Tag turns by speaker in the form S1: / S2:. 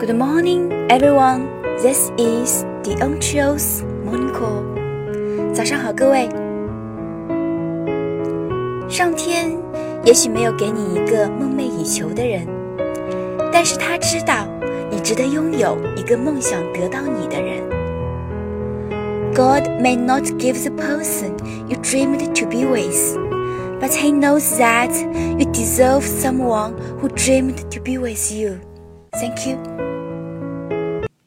S1: Good morning, everyone. This is the Ontrios Morning Call. 早上好，各位。上天也许没有给你一个梦寐以求的人，但是他知道你值得拥有一个梦想得到你的人。God may not give the person you dreamed to be with, but He knows that you deserve someone who dreamed to be with you. Thank you.